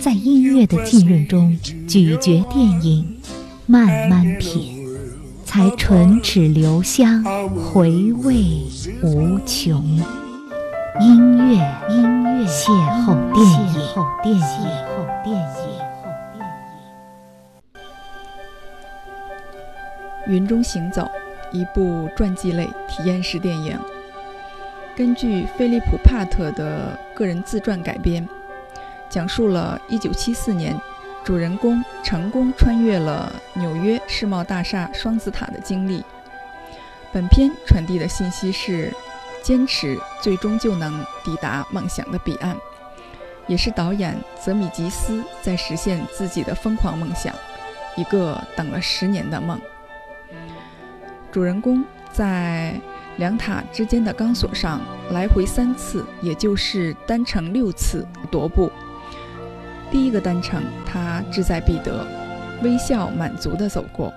在音乐的浸润中咀嚼电影，慢慢品，才唇齿留香，回味无穷。音乐，音乐，邂逅电影，邂逅电影，邂逅电影。《云中行走》一部传记类体验式电影，根据菲利普·帕特的个人自传改编，讲述了1974年主人公成功穿越了纽约世贸大厦双子塔的经历。本片传递的信息是：坚持最终就能抵达梦想的彼岸，也是导演泽米吉斯在实现自己的疯狂梦想，一个等了十年的梦。主人公在两塔之间的钢索上来回三次，也就是单程六次踱步。第一个单程，他志在必得，微笑满足地走过；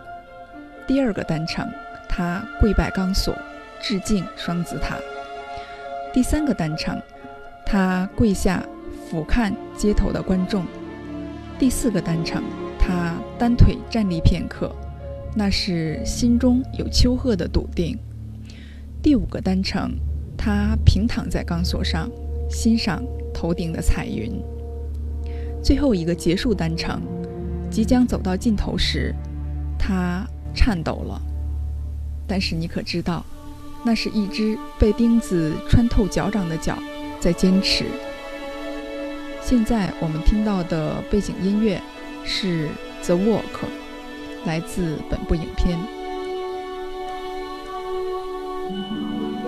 第二个单程，他跪拜钢索，致敬双子塔；第三个单程，他跪下俯瞰街头的观众；第四个单程，他单腿站立片刻。那是心中有丘壑的笃定。第五个单程，他平躺在钢索上，欣赏头顶的彩云。最后一个结束单程，即将走到尽头时，他颤抖了。但是你可知道，那是一只被钉子穿透脚掌的脚在坚持。现在我们听到的背景音乐是《The Walk》。来自本部影片。影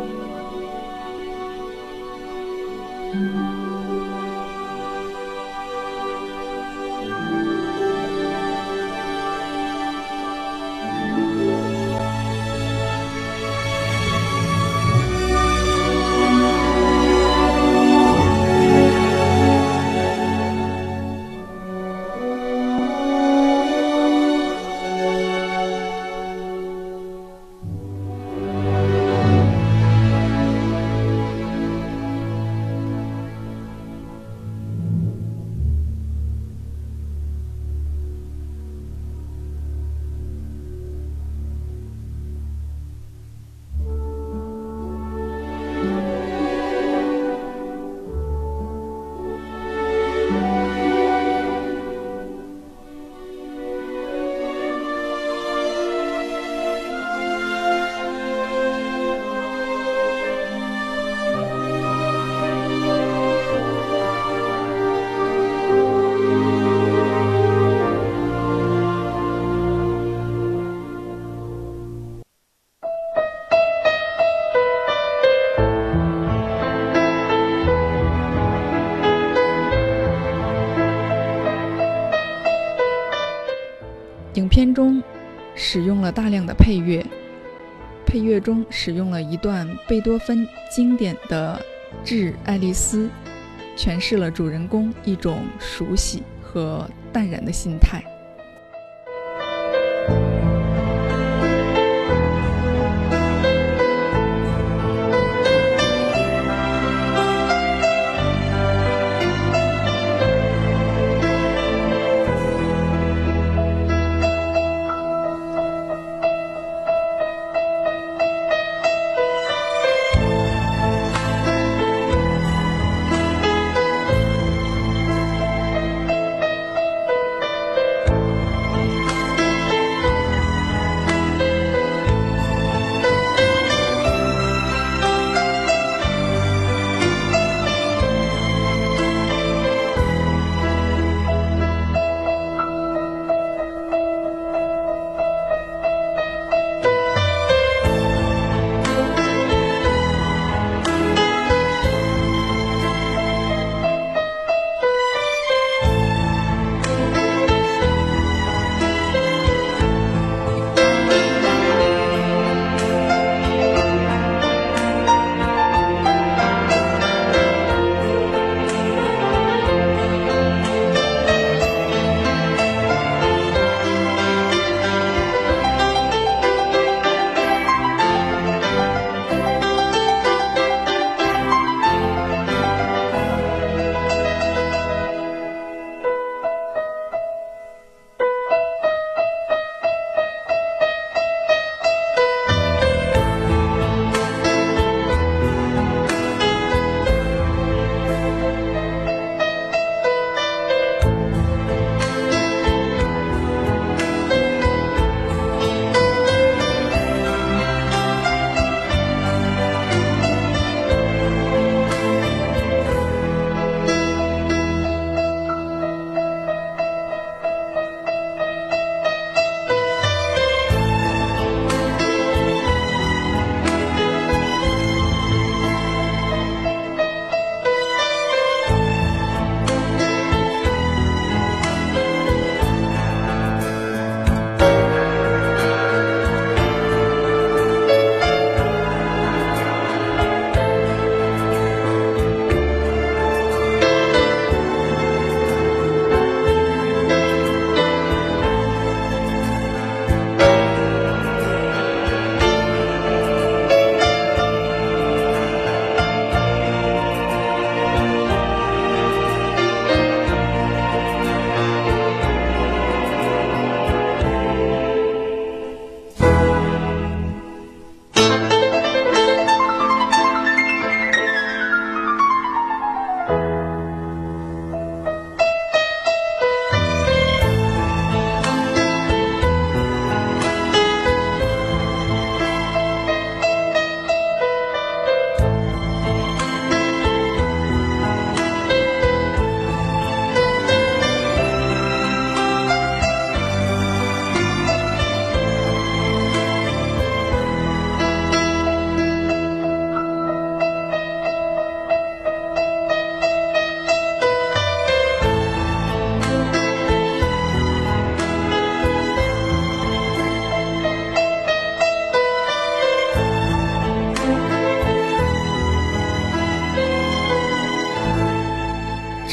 大量的配乐，配乐中使用了一段贝多芬经典的《致爱丽丝》，诠释了主人公一种熟悉和淡然的心态。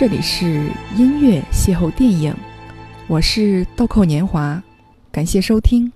这里是音乐邂逅电影，我是豆蔻年华，感谢收听。